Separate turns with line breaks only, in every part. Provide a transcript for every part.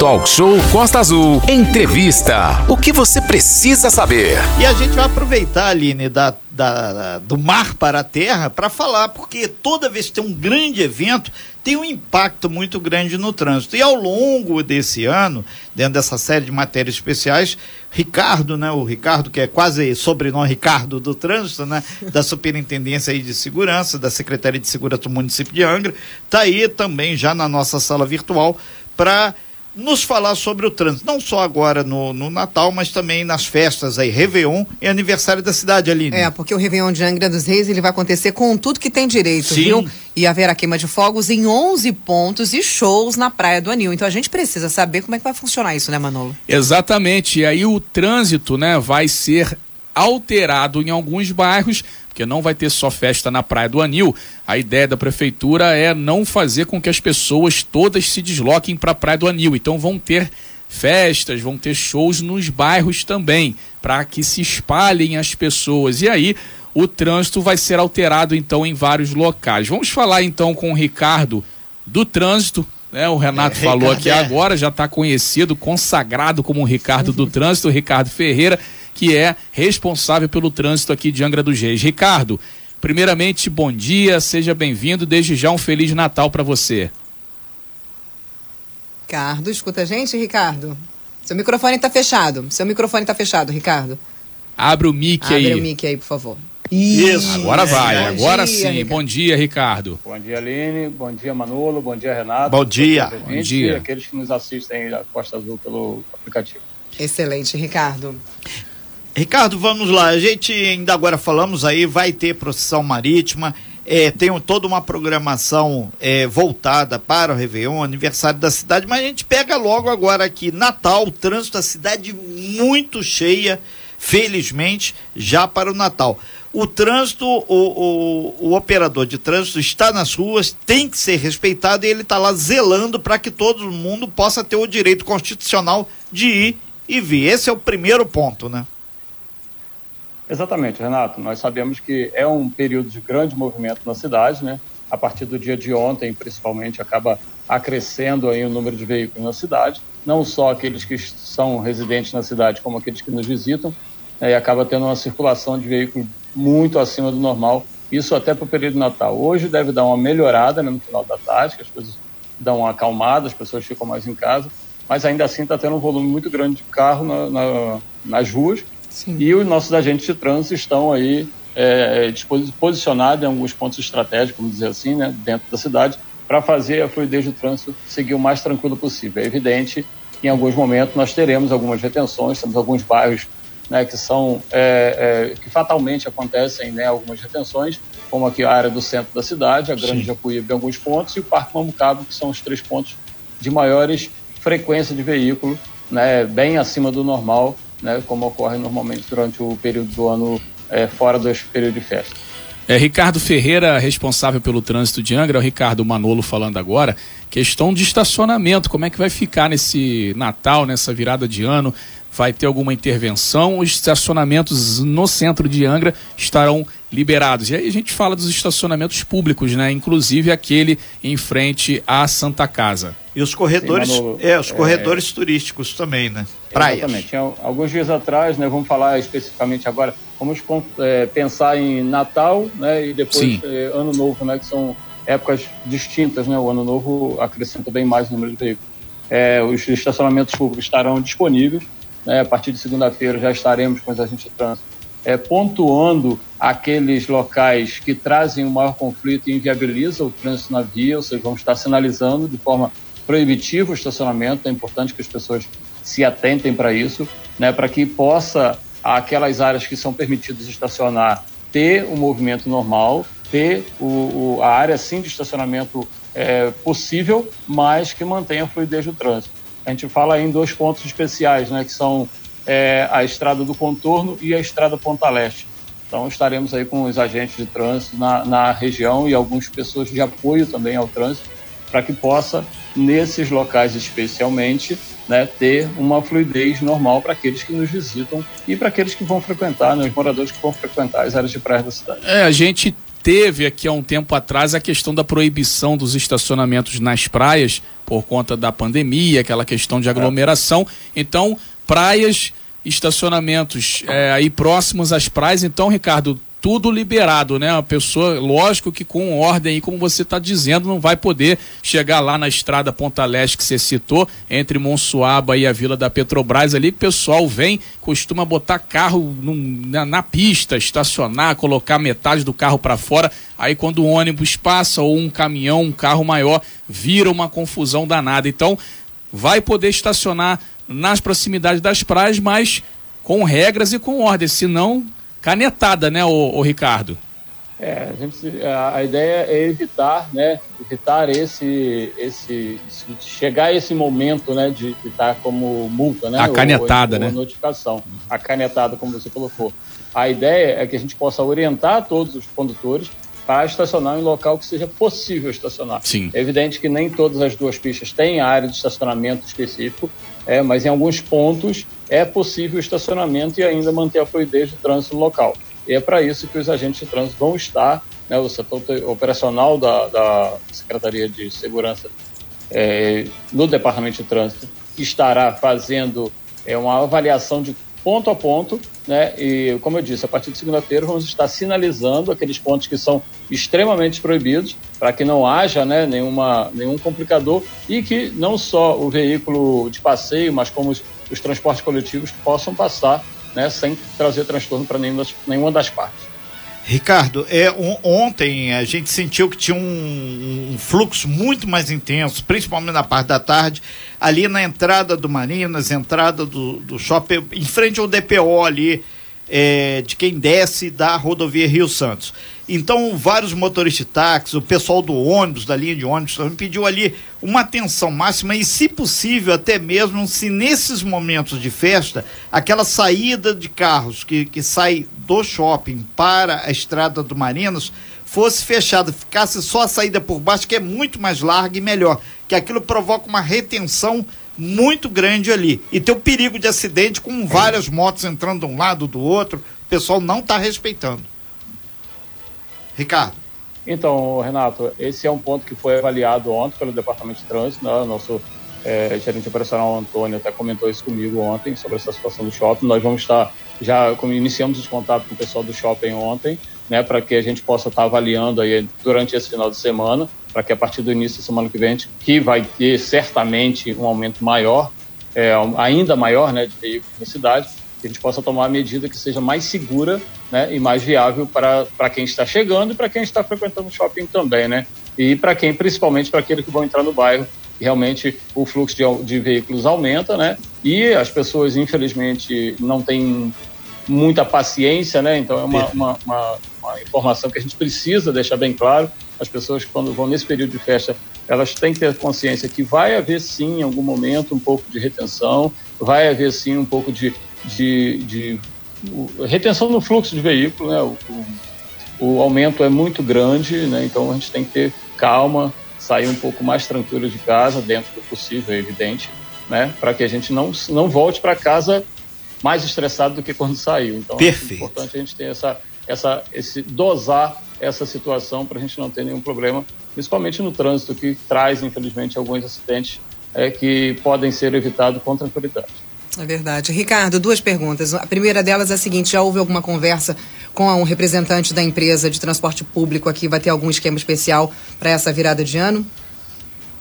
Talk Show Costa Azul. Entrevista. O que você precisa saber?
E a gente vai aproveitar, Aline, da, da, do mar para a terra para falar, porque toda vez que tem um grande evento, tem um impacto muito grande no trânsito. E ao longo desse ano, dentro dessa série de matérias especiais, Ricardo, né, o Ricardo que é quase sobrenome Ricardo do Trânsito, né, da Superintendência aí de Segurança, da Secretaria de Segurança do município de Angra, está aí também já na nossa sala virtual para nos falar sobre o trânsito, não só agora no, no, Natal, mas também nas festas aí, Réveillon e aniversário da cidade, ali.
É, porque o Réveillon de Angra dos Reis, ele vai acontecer com tudo que tem direito, Sim. viu? E haverá queima de fogos em 11 pontos e shows na Praia do Anil. Então a gente precisa saber como é que vai funcionar isso, né, Manolo?
Exatamente, e aí o trânsito, né, vai ser alterado em alguns bairros porque não vai ter só festa na Praia do Anil. A ideia da prefeitura é não fazer com que as pessoas todas se desloquem para a Praia do Anil. Então vão ter festas, vão ter shows nos bairros também, para que se espalhem as pessoas. E aí o trânsito vai ser alterado então em vários locais. Vamos falar então com o Ricardo do trânsito. Né? O Renato é, falou Ricardo aqui é. agora, já está conhecido, consagrado como o Ricardo do trânsito, o Ricardo Ferreira que é responsável pelo trânsito aqui de Angra dos Reis. Ricardo, primeiramente, bom dia, seja bem-vindo. Desde já um Feliz Natal para você.
Ricardo, escuta a gente, Ricardo? Seu microfone está fechado. Seu microfone está fechado, Ricardo.
Abre o mic
Abre
aí.
Abre o mic aí, por favor.
Isso. Agora vai, bom agora dia, sim. Ricardo. Bom dia, Ricardo.
Bom dia, Aline. Bom dia, Manolo. Bom dia, Renato.
Bom dia.
Bom dia.
E aqueles que nos assistem da Costa Azul pelo aplicativo.
Excelente, Ricardo.
Ricardo, vamos lá. A gente ainda agora falamos aí, vai ter procissão marítima, é, tem toda uma programação é, voltada para o Réveillon, aniversário da cidade, mas a gente pega logo agora aqui, Natal, trânsito da cidade muito cheia, felizmente, já para o Natal. O trânsito, o, o, o operador de trânsito está nas ruas, tem que ser respeitado e ele está lá zelando para que todo mundo possa ter o direito constitucional de ir e vir. Esse é o primeiro ponto, né?
Exatamente, Renato. Nós sabemos que é um período de grande movimento na cidade, né? A partir do dia de ontem, principalmente, acaba acrescendo aí o número de veículos na cidade, não só aqueles que são residentes na cidade, como aqueles que nos visitam, né? e acaba tendo uma circulação de veículos muito acima do normal, isso até para o período Natal. Hoje deve dar uma melhorada né, no final da tarde, que as coisas dão uma acalmada, as pessoas ficam mais em casa, mas ainda assim está tendo um volume muito grande de carro na, na, nas ruas, Sim. E os nossos agentes de trânsito estão aí é, posicionados em alguns pontos estratégicos, vamos dizer assim, né, dentro da cidade, para fazer a fluidez do trânsito seguir o mais tranquilo possível. É evidente que em alguns momentos nós teremos algumas retenções, temos alguns bairros né, que são é, é, que fatalmente acontecem né, algumas retenções, como aqui a área do centro da cidade, a Grande Jacuíba em alguns pontos e o Parque Mamucabo, que são os três pontos de maiores frequência de veículo, né, bem acima do normal né, como ocorre normalmente durante o período do ano é, fora do período de festa.
É, Ricardo Ferreira, responsável pelo trânsito de Angra, o Ricardo Manolo falando agora, questão de estacionamento, como é que vai ficar nesse Natal, nessa virada de ano? Vai ter alguma intervenção? Os estacionamentos no centro de Angra estarão liberados. E aí a gente fala dos estacionamentos públicos, né? Inclusive aquele em frente à Santa Casa.
E os corredores, Sim, Manolo, é, os corredores é... turísticos também, né?
Praias. Exatamente. Alguns dias atrás, né, vamos falar especificamente agora, vamos é, pensar em Natal, né, e depois é, Ano Novo, né, que são épocas distintas, né? O Ano Novo acrescenta bem mais o número de veículos. É, os estacionamentos públicos estarão disponíveis, né? A partir de segunda-feira já estaremos com os agentes de trânsito é, pontuando aqueles locais que trazem um maior conflito e inviabilizam o trânsito na via, ou seja, vamos estar sinalizando de forma proibitiva o estacionamento, é importante que as pessoas se atentem para isso, né, para que possa aquelas áreas que são permitidas estacionar ter o um movimento normal, ter o, o, a área sim de estacionamento é, possível, mas que mantenha a fluidez do trânsito. A gente fala em dois pontos especiais, né, que são é, a estrada do contorno e a estrada Ponta Leste. Então estaremos aí com os agentes de trânsito na, na região e algumas pessoas de apoio também ao trânsito para que possa, nesses locais especialmente, né, ter uma fluidez normal para aqueles que nos visitam e para aqueles que vão frequentar, né, os moradores que vão frequentar as áreas de praia da cidade.
É, a gente teve aqui há um tempo atrás a questão da proibição dos estacionamentos nas praias por conta da pandemia, aquela questão de aglomeração. Então, praias, estacionamentos é, aí próximos às praias. Então, Ricardo, tudo liberado, né? A pessoa, lógico que com ordem aí, como você está dizendo, não vai poder chegar lá na estrada Ponta Leste que você citou, entre Monsuaba e a Vila da Petrobras ali, o pessoal vem, costuma botar carro num, na, na, pista, estacionar, colocar metade do carro para fora, aí quando o ônibus passa ou um caminhão, um carro maior, vira uma confusão danada. Então, vai poder estacionar nas proximidades das praias, mas com regras e com ordem, senão canetada, né, o, o Ricardo?
É, a, gente, a, a, ideia é evitar, né, evitar esse, esse, chegar a esse momento, né, de estar como multa, né,
a canetada, ou, ou,
né, notificação, a canetada, como você colocou. A ideia é que a gente possa orientar todos os condutores para estacionar em local que seja possível estacionar.
Sim.
É evidente que nem todas as duas pistas têm área de estacionamento específico, é, mas em alguns pontos é possível o estacionamento e ainda manter a fluidez do trânsito local. E é para isso que os agentes de trânsito vão estar, né, o setor operacional da, da Secretaria de Segurança é, no Departamento de Trânsito estará fazendo é, uma avaliação de ponto a ponto, né? E como eu disse, a partir de segunda-feira vamos estar sinalizando aqueles pontos que são extremamente proibidos para que não haja, né, nenhuma, nenhum complicador e que não só o veículo de passeio, mas como os, os transportes coletivos possam passar, né, sem trazer transtorno para nenhuma, nenhuma das partes.
Ricardo, é, um, ontem a gente sentiu que tinha um, um, fluxo muito mais intenso, principalmente na parte da tarde, ali na entrada do Marinas, entrada do, do shopping, em frente ao DPO ali, é, de quem desce da rodovia Rio Santos. Então, vários motoristas de táxi, o pessoal do ônibus, da linha de ônibus, também pediu ali uma atenção máxima e, se possível, até mesmo se nesses momentos de festa, aquela saída de carros que, que sai do shopping para a estrada do Marinos fosse fechada, ficasse só a saída por baixo, que é muito mais larga e melhor, que aquilo provoca uma retenção muito grande ali. E tem o perigo de acidente com várias motos entrando de um lado do outro, o pessoal não está respeitando. Ricardo.
Então, Renato, esse é um ponto que foi avaliado ontem pelo Departamento de Trânsito, né? nosso é, gerente operacional Antônio até comentou isso comigo ontem sobre essa situação do shopping. Nós vamos estar, já iniciamos os contatos com o pessoal do shopping ontem, né, para que a gente possa estar avaliando aí durante esse final de semana, para que a partir do início da semana que vem, que vai ter certamente um aumento maior, é, ainda maior, né, de veículos na cidade, que a gente possa tomar a medida que seja mais segura né, e mais viável para, quem está chegando e para quem está frequentando o shopping também, né? E para quem, principalmente para aqueles que vão entrar no bairro, realmente o fluxo de, de veículos aumenta, né? E as pessoas, infelizmente, não têm muita paciência, né? Então é uma, uma, uma, uma, informação que a gente precisa deixar bem claro. As pessoas, quando vão nesse período de festa, elas têm que ter consciência que vai haver sim, em algum momento, um pouco de retenção, vai haver sim um pouco de de, de retenção no fluxo de veículo, né? O, o, o, aumento é muito grande, né? Então a gente tem que ter calma, sair um pouco mais tranquilo de casa, dentro do possível, é evidente, né? Para que a gente não, não volte para casa mais estressado do que quando saiu. Então
Perfeito.
é importante a gente ter essa, essa, esse dosar essa situação para a gente não ter nenhum problema, principalmente no trânsito que traz infelizmente alguns acidentes é, que podem ser evitados com tranquilidade.
É verdade. Ricardo, duas perguntas. A primeira delas é a seguinte: já houve alguma conversa com um representante da empresa de transporte público aqui? Vai ter algum esquema especial para essa virada de ano?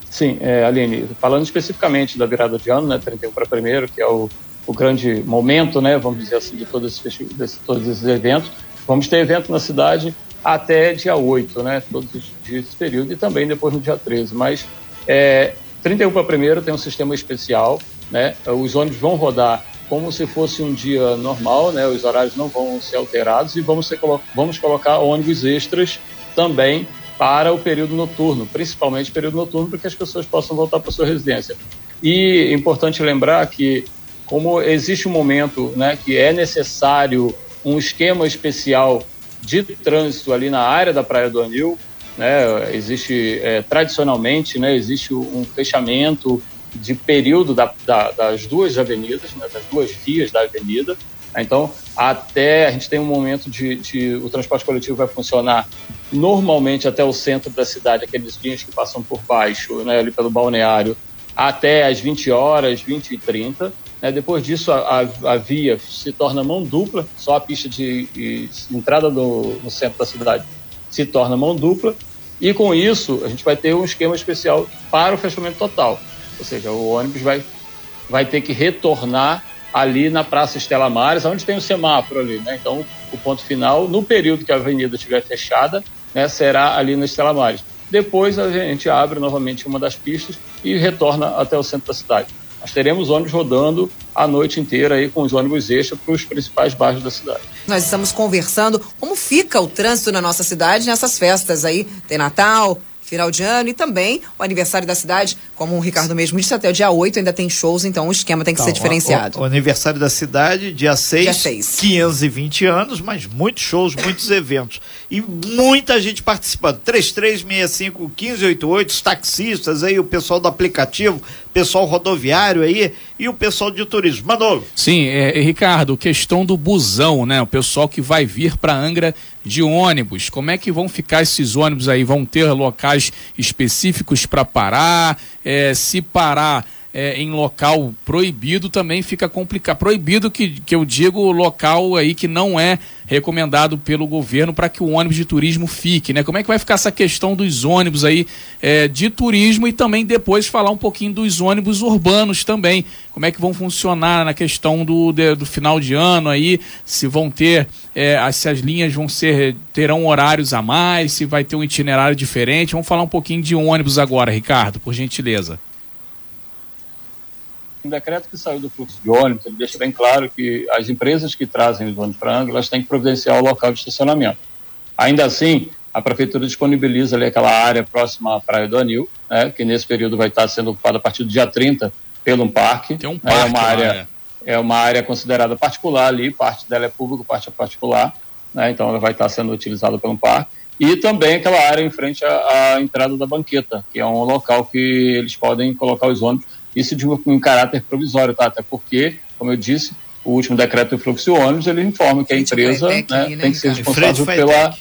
Sim, é, Aline, falando especificamente da virada de ano, né, 31 para primeiro, que é o, o grande momento, né, vamos dizer assim, de todos esses, de todos esses eventos, vamos ter evento na cidade até dia 8, né, todos os dias desse período, e também depois no dia 13. Mas é, 31 para primeiro tem um sistema especial né? Os ônibus vão rodar como se fosse um dia normal, né? Os horários não vão ser alterados e vamos, ser, vamos colocar ônibus extras também para o período noturno, principalmente período noturno, para que as pessoas possam voltar para sua residência. E é importante lembrar que, como existe um momento né, que é necessário um esquema especial de trânsito ali na área da Praia do Anil, né, existe é, tradicionalmente, né, existe um fechamento de período da, da, das duas avenidas, né, das duas vias da avenida. Então, até a gente tem um momento de, de o transporte coletivo vai funcionar normalmente até o centro da cidade, aqueles dias que passam por baixo, né, ali pelo balneário, até as 20 horas, 20 e 30. Né, depois disso, a, a, a, via se torna mão dupla, só a pista de, de entrada do, no centro da cidade se torna mão dupla. E com isso, a gente vai ter um esquema especial para o fechamento total. Ou seja, o ônibus vai, vai ter que retornar ali na Praça Estela Mares, onde tem o semáforo ali. Né? Então, o ponto final, no período que a avenida estiver fechada, né, será ali na Estela Mares. Depois a gente abre novamente uma das pistas e retorna até o centro da cidade. Nós teremos ônibus rodando a noite inteira aí com os ônibus extra para os principais bairros da cidade.
Nós estamos conversando como fica o trânsito na nossa cidade nessas festas aí. Tem Natal, final de ano e também o aniversário da cidade, como o Ricardo mesmo disse, até o dia 8 ainda tem shows, então o esquema tem que ser diferenciado.
O, o, aniversário da cidade, dia 6, dia 6, 520 anos, mas muitos shows, muitos eventos. E muita gente participando. 3365 1588, os taxistas aí, o pessoal do aplicativo, pessoal rodoviário aí e o pessoal de turismo. Manolo.
Sim, é, Ricardo, questão do busão, né? O pessoal que vai vir para Angra de ônibus. Como é que vão ficar esses ônibus aí? Vão ter locais específicos para parar? É, se parar é, em local proibido também fica complicado. Proibido que, que eu digo local aí que não é recomendado pelo governo para que o ônibus de turismo fique, né? Como é que vai ficar essa questão dos ônibus aí é, de turismo e também depois falar um pouquinho dos ônibus urbanos também. Como é que vão funcionar na questão do, de, do final de ano aí, se vão ter, é, se as linhas vão ser, terão horários a mais, se vai ter um itinerário diferente. Vamos falar um pouquinho de ônibus agora, Ricardo, por gentileza
um decreto que saiu do fluxo de ônibus, ele deixa bem claro que as empresas que trazem os ônibus para Angra, elas têm que providenciar o local de estacionamento. Ainda assim, a prefeitura disponibiliza ali aquela área próxima à Praia do Anil, né, que nesse período vai estar sendo ocupada a partir do dia 30 pelo um parque.
Tem um parque
é uma área né? É uma área considerada particular ali, parte dela é pública, parte é particular, né, então ela vai estar sendo utilizada pelo um parque. E também aquela área em frente à, à entrada da banqueta, que é um local que eles podem colocar os ônibus isso de um, um caráter provisório, tá? Até porque, como eu disse, o último decreto do fluxo de ônibus, ele informa que a empresa né, né, tem que ser responsável pela,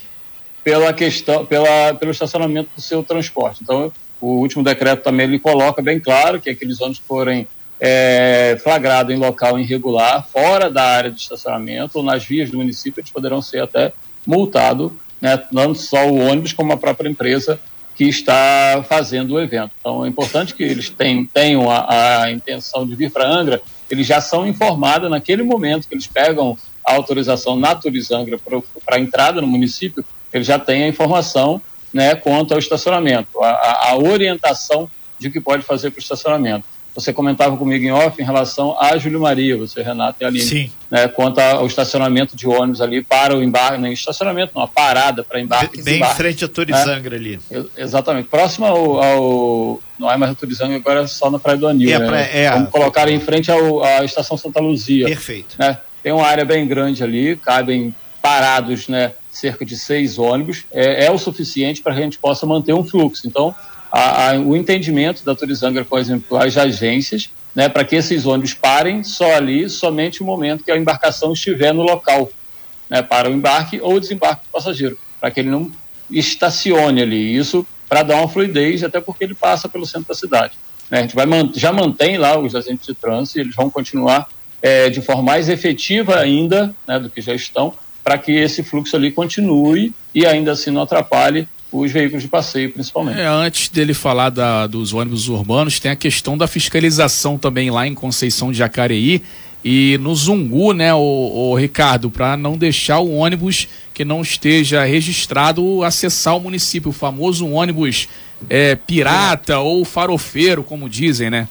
pela questão, pela, pelo estacionamento do seu transporte. Então, o último decreto também ele coloca bem claro que aqueles ônibus forem é, flagrados em local irregular, fora da área de estacionamento ou nas vias do município, eles poderão ser até multados, né, não só o ônibus, como a própria empresa que está fazendo o evento. Então é importante que eles tenham, a, a, intenção de vir para Angra, eles já são informados naquele momento que eles pegam a autorização na Turizangra para a entrada no município, eles já têm a informação né, quanto ao estacionamento, a, a orientação de que pode fazer para o estacionamento. Você comentava comigo em off em relação a Júlio Maria, você, Renato e Aline,
Sim.
Né, quanto ao estacionamento de ônibus ali para o embarque, não estacionamento, não, a parada para embarque.
Bem, em frente a Turizangra né? ali.
Exatamente. Próximo ao, ao, Não é mais a Turizangra, agora é só na Praia do Anil. É, né? é Vamos a... colocar em frente ao, à Estação Santa Luzia.
Perfeito.
Né? Tem uma área bem grande ali, cabem parados, né? Cerca de seis ônibus. É, é o suficiente para que a gente possa manter um fluxo. Então, a, a, o entendimento da Turizangra, por exemplo, as agências, né, para que esses ônibus parem só ali, somente no momento que a embarcação estiver no local, né, para o embarque ou desembarque do passageiro, para que ele não estacione ali. Isso para dar uma fluidez, até porque ele passa pelo centro da cidade. Né? A gente vai, já mantém lá os agentes de trânsito, eles vão continuar é, de forma mais efetiva ainda né, do que já estão, para que esse fluxo ali continue e ainda assim não atrapalhe os veículos de passeio, principalmente.
É, antes dele falar da, dos ônibus urbanos, tem a questão da fiscalização também lá em Conceição de Jacareí e no Zungu, né, o, o Ricardo, para não deixar o ônibus que não esteja registrado acessar o município, o famoso ônibus é, pirata é. ou farofeiro, como dizem, né?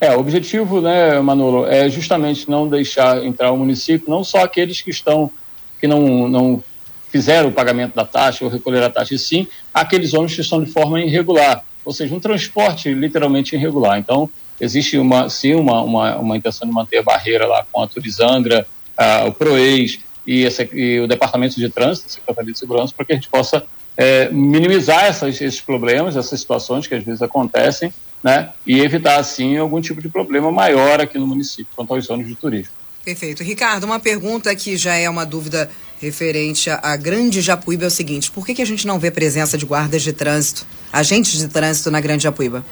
É, o objetivo, né, Manolo, é justamente não deixar entrar o município, não só aqueles que estão, que não, não fizeram o pagamento da taxa ou recolher a taxa, e sim aqueles ônibus que estão de forma irregular, ou seja, um transporte literalmente irregular. Então, existe uma, sim uma, uma, uma intenção de manter a barreira lá com a Turizangra, a, o PROEIS e, e, o Departamento de Trânsito, a Secretaria de Segurança, para que a gente possa é, minimizar essas, esses problemas, essas situações que às vezes acontecem, né, e evitar, assim, algum tipo de problema maior aqui no município quanto aos ônibus de turismo.
Perfeito. Ricardo, uma pergunta que já é uma dúvida referente à Grande Japuíba é o seguinte: por que, que a gente não vê presença de guardas de trânsito, agentes de trânsito na Grande Japuíba?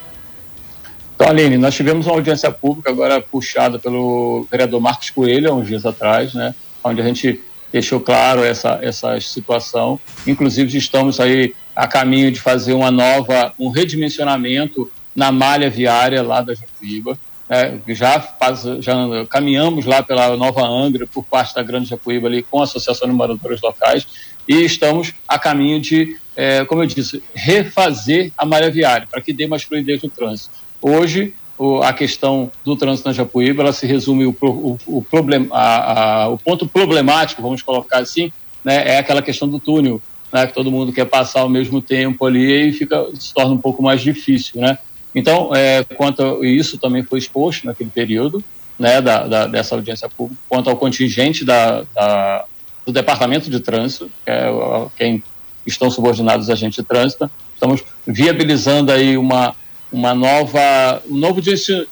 Então, Aline, nós tivemos uma audiência pública agora puxada pelo vereador Marcos Coelho, há uns dias atrás, né, onde a gente deixou claro essa, essa situação. Inclusive, estamos aí a caminho de fazer uma nova, um redimensionamento na malha viária lá da Japuíba. É, já, faz, já caminhamos lá pela Nova Angra, por parte da Grande Japuíba, ali, com a Associação de Moradores Locais, e estamos a caminho de, é, como eu disse, refazer a malha viária, para que dê mais fluidez no trânsito. Hoje, o, a questão do trânsito na Japuíba, ela se resume, o, o, o, problem, a, a, o ponto problemático, vamos colocar assim, né, é aquela questão do túnel, né, que todo mundo quer passar ao mesmo tempo ali e fica, se torna um pouco mais difícil, né? Então, é, quanto isso também foi exposto naquele período, né, da, da, dessa audiência pública, quanto ao contingente da, da do Departamento de Trânsito, que é quem estão subordinados a gente de trânsito, estamos viabilizando aí uma, uma nova, um novo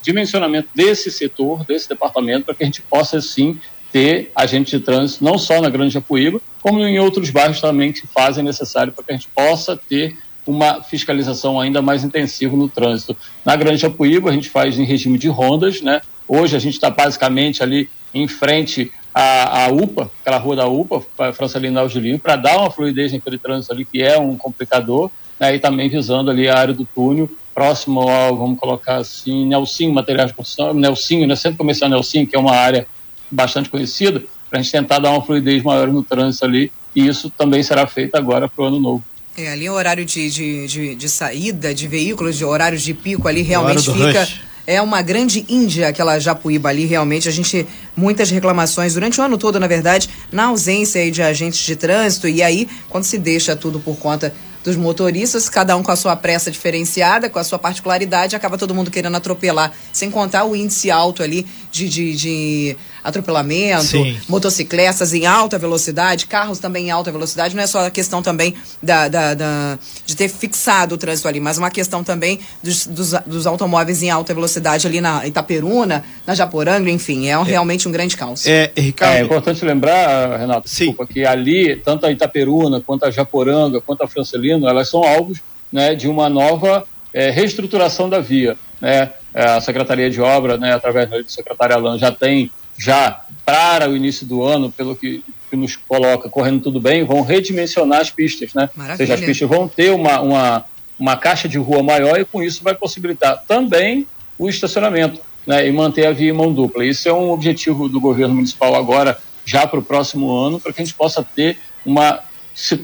dimensionamento desse setor, desse departamento, para que a gente possa, sim, ter agente de trânsito, não só na Grande Japuíba, como em outros bairros também que fazem necessário para que a gente possa ter uma fiscalização ainda mais intensiva no trânsito. Na Grande Japuíba, a gente faz em regime de rondas, né? Hoje a gente está basicamente ali em frente à, à, UPA, aquela rua da UPA, França Lina Algilinho, para dar uma fluidez naquele trânsito ali, que é um complicador, né? e também visando ali a área do túnel, próximo ao, vamos colocar assim, Nelsinho Materiais de Construção, Nelsinho, né? Centro Comercial Nelsinho, que é uma área bastante conhecida, para a gente tentar dar uma fluidez maior no trânsito ali, e isso também será feito agora para o ano novo.
É, ali o horário de, de, de, de, saída de veículos, de horários de pico ali realmente fica. Rush. É uma grande Índia, aquela Japuíba ali, realmente. A gente, muitas reclamações durante o ano todo, na verdade, na ausência de agentes de trânsito. E aí, quando se deixa tudo por conta dos motoristas, cada um com a sua pressa diferenciada, com a sua particularidade, acaba todo mundo querendo atropelar, sem contar o índice alto ali de, de, de atropelamento, Sim. motocicletas em alta velocidade, carros também em alta velocidade. Não é só a questão também da, da, da de ter fixado o trânsito ali, mas uma questão também dos, dos, dos, automóveis em alta velocidade ali na Itaperuna, na Japoranga, enfim, é, um, é realmente um grande caos.
É, Ricardo... é importante lembrar, Renato, Sim. Desculpa, que ali, tanto a Itaperuna, quanto a Japoranga, quanto a Francelino, elas são alvos né, de uma nova é, reestruturação da via. Né? É, a Secretaria de Obra, né, através do secretário Alain, já tem já para o início do ano, pelo que, que, nos coloca correndo tudo bem, vão redimensionar as pistas, né? Maravilha. Ou seja, as pistas vão ter uma, uma, uma caixa de rua maior e com isso vai possibilitar também o estacionamento né, e manter a via em mão dupla. Isso é um objetivo do governo municipal agora, já para o próximo ano, para que a gente possa ter uma,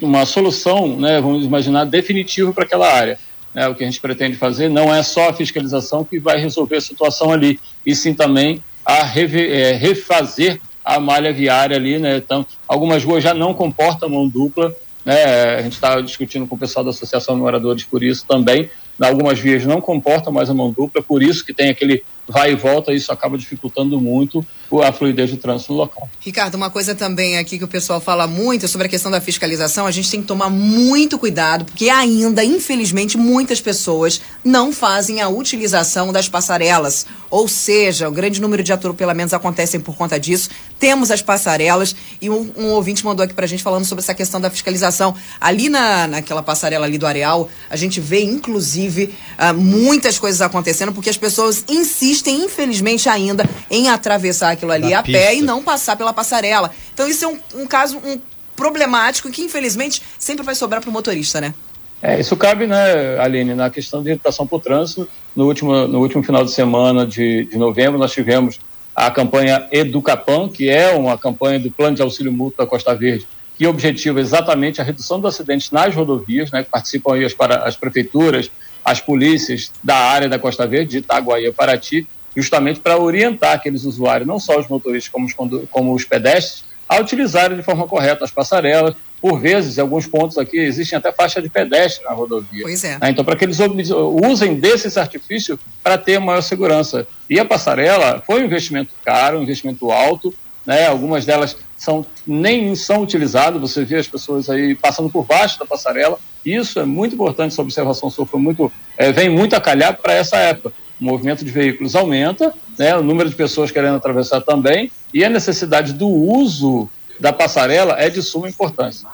uma solução, né, vamos imaginar, definitiva para aquela área. É, o que a gente pretende fazer não é só a fiscalização que vai resolver a situação ali, e sim também a é, refazer a malha viária ali, né? Então, algumas ruas já não comportam mão dupla, né? A gente está discutindo com o pessoal da Associação de Moradores por isso também. Algumas vias não comportam mais a mão dupla, por isso que tem aquele vai e volta, isso acaba dificultando muito a fluidez do trânsito local.
Ricardo, uma coisa também aqui que o pessoal fala muito sobre a questão da fiscalização, a gente tem que tomar muito cuidado, porque ainda, infelizmente, muitas pessoas não fazem a utilização das passarelas. Ou seja, o grande número de atropelamentos acontecem por conta disso. Temos as passarelas e um, um ouvinte mandou aqui pra gente falando sobre essa questão da fiscalização. Ali na, naquela passarela ali do Areal, a gente vê, inclusive, uh, muitas coisas acontecendo, porque as pessoas insistem, infelizmente, ainda em atravessar aquilo ali a pista. pé e não passar pela passarela. Então isso é um, um caso um, problemático que infelizmente sempre vai sobrar para o motorista, né?
É, isso cabe, né, Aline, na questão de educação por trânsito. No último, no último final de semana de, de novembro, nós tivemos a campanha Educapan, que é uma campanha do Plano de Auxílio Mútuo da Costa Verde, que objetiva exatamente a redução dos acidentes nas rodovias, né, que participam aí as, para, as prefeituras, as polícias da área da Costa Verde, de Itaguaí e Paraty, justamente para orientar aqueles usuários, não só os motoristas como os, como os pedestres, a utilizarem de forma correta as passarelas. Por vezes, em alguns pontos aqui, existem até faixa de pedestre na rodovia.
Pois é.
Né? Então, para que eles usem desses artifícios para ter maior segurança. E a passarela foi um investimento caro, um investimento alto, né? algumas delas são, nem são utilizadas, você vê as pessoas aí passando por baixo da passarela. Isso é muito importante, essa observação sua foi muito, é, vem muito a calhar para essa época o movimento de veículos aumenta, né, o número de pessoas querendo atravessar também, e a necessidade do uso da passarela é de suma importância.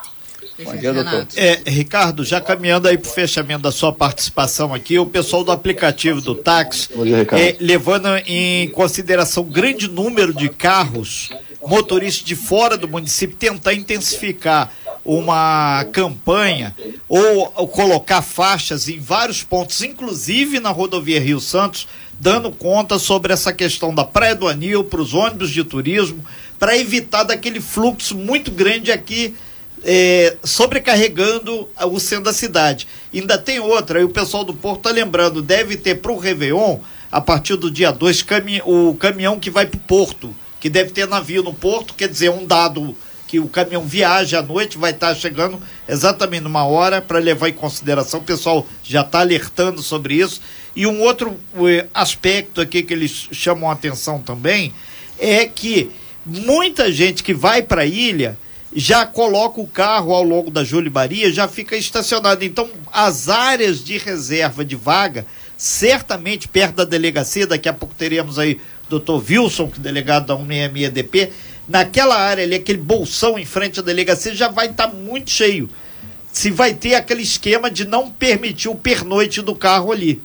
Bom dia, doutor.
É, Ricardo, já caminhando aí para o fechamento da sua participação aqui, o pessoal do aplicativo do táxi, dia, é, levando em consideração o grande número de carros, motoristas de fora do município, tentar intensificar uma campanha ou, ou colocar faixas em vários pontos, inclusive na rodovia Rio Santos, dando conta sobre essa questão da Praia do Anil para os ônibus de turismo, para evitar daquele fluxo muito grande aqui é, sobrecarregando o centro da cidade. Ainda tem outra, aí o pessoal do Porto está lembrando, deve ter para o Réveillon, a partir do dia 2, cami o caminhão que vai para o Porto, que deve ter navio no Porto, quer dizer, um dado que o caminhão viaja à noite, vai estar tá chegando exatamente numa hora para levar em consideração. O pessoal já está alertando sobre isso. E um outro eh, aspecto aqui que eles chamam a atenção também é que muita gente que vai para a ilha já coloca o carro ao longo da Júlio Maria, já fica estacionado. Então, as áreas de reserva de vaga, certamente perto da delegacia, daqui a pouco teremos aí o doutor Wilson, que é delegado da 166DP, naquela área ali, aquele bolsão em frente à delegacia já vai estar tá muito cheio. Se vai ter aquele esquema de não permitir o pernoite do carro ali.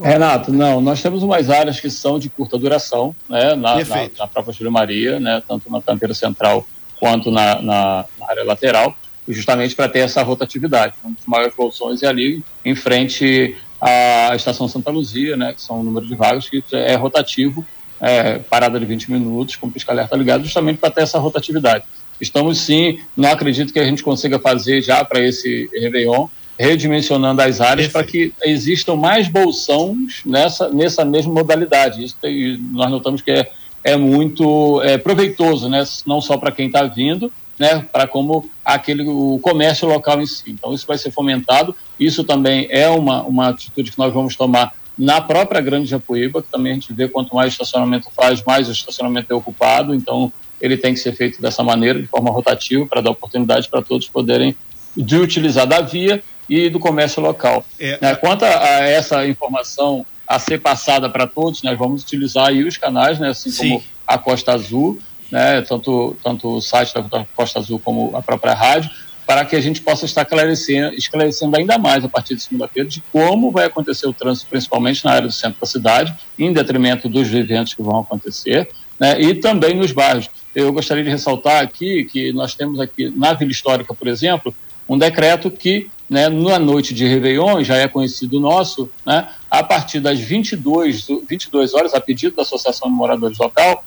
Renato, não, nós temos umas áreas que são de curta duração, né, na, na, na própria Júlio Maria, né, tanto na canteira central quanto na, na, área lateral, justamente para ter essa rotatividade. Um dos maiores bolsões é ali em frente à Estação Santa Luzia, né, que são o número de vagas que é rotativo, é, parada de 20 minutos, com pisca-alerta ligado, justamente para ter essa rotatividade. Estamos sim, não acredito que a gente consiga fazer já para esse Réveillon, redimensionando as áreas para que existam mais bolsões nessa, nessa mesma modalidade. Isso tem, nós notamos que é é muito é, proveitoso, né? não só para quem está vindo, né? para como aquele, o comércio local em si. Então, isso vai ser fomentado. Isso também é uma, uma atitude que nós vamos tomar na própria Grande Japuíba, que também a gente vê quanto mais estacionamento faz, mais o estacionamento é ocupado. Então, ele tem que ser feito dessa maneira, de forma rotativa, para dar oportunidade para todos poderem de utilizar da via e do comércio local. É. Né? Quanto a, essa informação a ser passada para todos, nós vamos utilizar aí os canais, né, assim Sim. como a Costa Azul, né, tanto, tanto o site da Costa Azul como a própria rádio, para que a gente possa estar esclarecendo, esclarecendo ainda mais a partir de segunda-feira de como vai acontecer o trânsito, principalmente na área do centro da cidade, em detrimento dos eventos que vão acontecer, né, e também nos bairros. Eu gostaria de ressaltar aqui que nós temos aqui na Vila Histórica, por exemplo, um decreto que né, na noite de Réveillon, já é conhecido nosso, né, a partir das 22, 22 horas, a pedido da Associação de Moradores Local,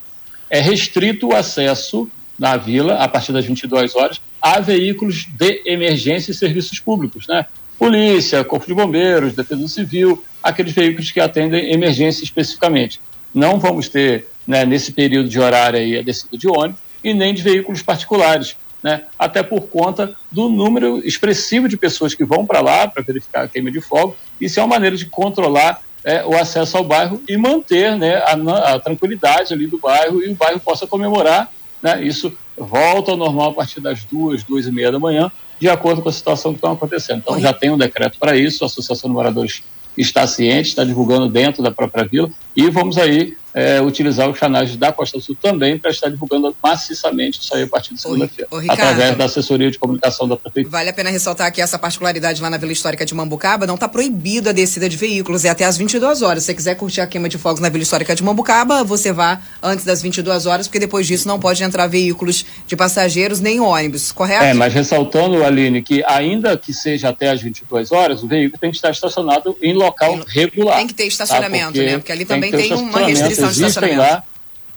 é restrito o acesso na vila, a partir das 22 horas, a veículos de emergência e serviços públicos, né? Polícia, Corpo de Bombeiros, Defesa Civil, aqueles veículos que atendem emergência especificamente. Não vamos ter, né, nesse período de horário aí, a descida de ônibus e nem de veículos particulares, né? até por conta do número expressivo de pessoas que vão para lá para verificar a queima de fogo. Isso é uma maneira de controlar é, o acesso ao bairro e manter né, a, a, tranquilidade ali do bairro e o bairro possa comemorar. Né? Isso volta ao normal a partir das duas, duas e meia da manhã, de acordo com a situação que está acontecendo. Então, já tem um decreto para isso, a Associação de Moradores está ciente, está divulgando dentro da própria vila e vamos aí é, utilizar os canais da Costa Sul também para estar divulgando maciçamente isso aí a partir de segunda-feira, através da assessoria de comunicação da prefeitura.
Vale a pena ressaltar que essa particularidade lá na Vila Histórica de Mambucaba não está proibida a descida de veículos, é até às 22 horas. Se você quiser curtir a queima de fogos na Vila Histórica de Mambucaba, você vá antes das 22 horas, porque depois disso não pode entrar veículos de passageiros nem ônibus, correto?
É, mas ressaltando, Aline, que ainda que seja até às 22 horas, o veículo tem que estar estacionado em local regular.
Tem que ter estacionamento, tá? porque né? Porque ali também tem, tem uma restrição
existem lá,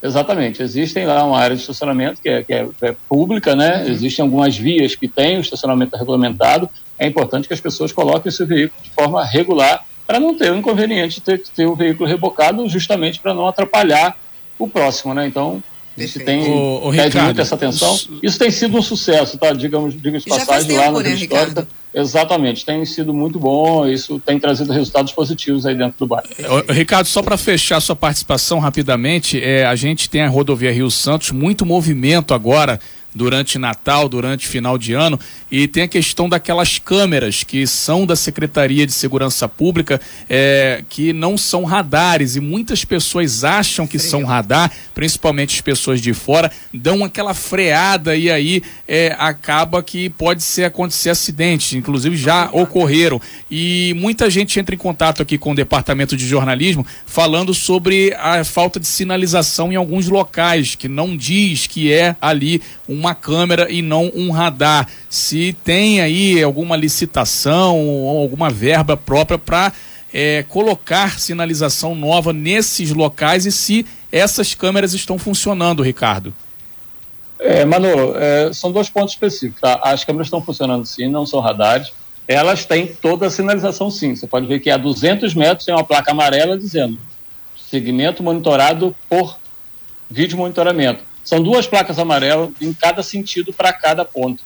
exatamente, existem lá uma área de estacionamento que é, que é, é pública, né? Uhum. Existem algumas vias que têm o estacionamento regulamentado. É importante que as pessoas coloquem o seu veículo de forma regular para não ter o inconveniente de ter, ter o veículo rebocado, justamente para não atrapalhar o próximo, né? Então, a gente tem o, o pede muito essa atenção. Isso tem sido um sucesso, tá? Digamos, diga de passagem lá na né, Histórica. Exatamente, tem sido muito bom, isso tem trazido resultados positivos aí dentro do bairro.
Ricardo, só para fechar sua participação rapidamente, é, a gente tem a rodovia Rio Santos, muito movimento agora durante Natal, durante final de ano, e tem a questão daquelas câmeras que são da Secretaria de Segurança Pública, é, que não são radares, e muitas pessoas acham que são radar, principalmente as pessoas de fora, dão aquela freada e aí é, acaba que pode ser acontecer acidentes, inclusive já ocorreram. E muita gente entra em contato aqui com o Departamento de Jornalismo falando sobre a falta de sinalização em alguns locais, que não diz que é ali uma câmera e não um radar. Se tem aí alguma licitação ou alguma verba própria para é, colocar sinalização nova nesses locais e se essas câmeras estão funcionando, Ricardo.
É, Manu, é, são dois pontos específicos. Tá? As câmeras estão funcionando sim, não são radares. Elas têm toda a sinalização sim. Você pode ver que a 200 metros tem uma placa amarela dizendo segmento monitorado por vídeo monitoramento. São duas placas amarelas em cada sentido para cada ponto.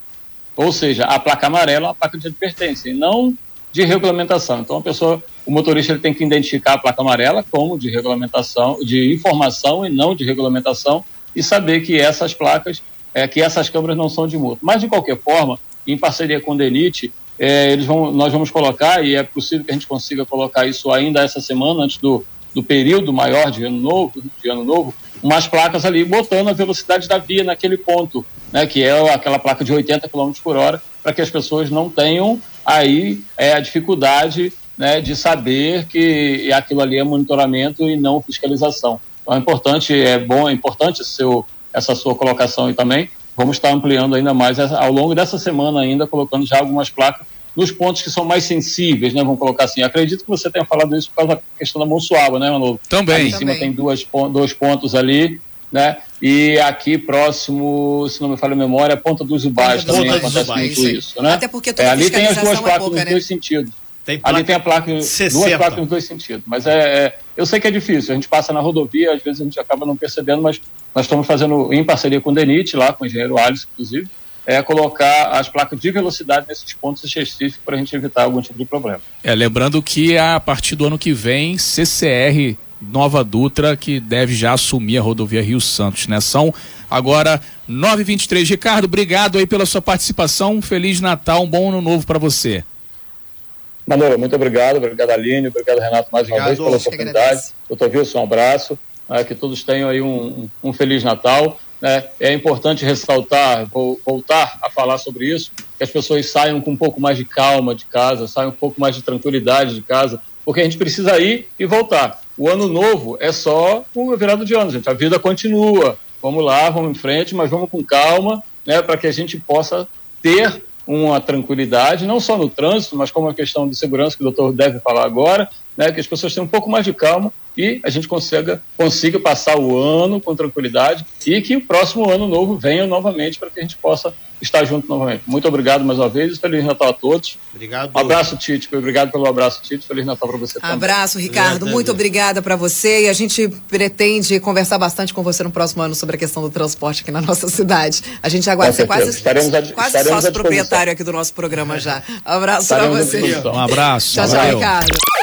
Ou seja, a placa amarela é uma placa de advertência e não de regulamentação. Então, a pessoa, o motorista ele tem que identificar a placa amarela como de regulamentação, de informação e não de regulamentação e saber que essas placas, é, que essas câmeras não são de multa. Mas, de qualquer forma, em parceria com o DENIT, é, eles vão, nós vamos colocar, e é possível que a gente consiga colocar isso ainda essa semana, antes do, do período maior de ano novo, de ano novo, umas placas ali botando a velocidade da via naquele ponto, né, que é aquela placa de 80 km por hora, para que as pessoas não tenham aí é, a dificuldade né, de saber que aquilo ali é monitoramento e não fiscalização. Então é importante, é bom, é importante seu, essa sua colocação aí também. Vamos estar ampliando ainda mais ao longo dessa semana ainda, colocando já algumas placas nos pontos que são mais sensíveis, né? Vamos colocar assim. Acredito que você tenha falado isso por causa da questão da Monsuaba, né, Manolo?
Também.
Ali em cima tem duas, dois pontos ali, né? E aqui próximo, se não me falha a memória, a Ponta dos Ubás também
Ponta
acontece
Ubais,
muito isso, né?
Até porque toda
é, ali tem as duas
é
placas
pouca,
nos
né?
dois sentidos.
Tem
Ali tem a placa,
60.
duas placas nos dois sentidos. Mas é, é, eu sei que é difícil. A gente passa na rodovia, às vezes a gente acaba não percebendo, mas nós estamos fazendo em parceria com o DENIT, lá com o engenheiro Alisson, inclusive, é colocar as placas de velocidade nesses pontos específicos para a gente evitar algum tipo de problema.
É, lembrando que a partir do ano que vem, CCR Nova Dutra, que deve já assumir a rodovia Rio Santos, né? São agora 9h23. Ricardo, obrigado aí pela sua participação. Um Feliz Natal, um bom ano novo para você.
Manolo, muito obrigado. Obrigado, Aline. Obrigado, Renato, mais uma
Obrigado,
vez pela oportunidade. Doutor Wilson, um abraço. né, que todos tenham aí um, um Feliz Natal. Né. É importante ressaltar, vou voltar a falar sobre isso, que as pessoas saiam com um pouco mais de calma de casa, saiam um pouco mais de tranquilidade de casa, porque a gente precisa ir e voltar. O ano novo é só o virado de ano, gente. A vida continua. Vamos lá, vamos em frente, mas vamos com calma, né, para que a gente possa ter uma tranquilidade, não só no trânsito, mas como a questão de segurança que o doutor deve falar agora, né, que as pessoas tenham um pouco mais de calma e a gente consiga, consiga passar o ano com tranquilidade e que o próximo ano novo venha novamente para que a gente possa estar junto novamente. Muito obrigado mais uma vez e Feliz Natal a todos.
Obrigado.
Um abraço, Tite. Obrigado pelo abraço, Tite. Feliz Natal para você também.
Abraço, Ricardo.
Obrigado,
Muito obrigada para você. E a gente pretende conversar bastante com você no próximo ano sobre a questão do transporte aqui na nossa cidade. A gente aguarda
Com
você quase.
Estaremos
quase
estaremos
sócio proprietário aqui do nosso programa já. Abraço para você.
Um abraço.
Tchau, tchau. Ricardo.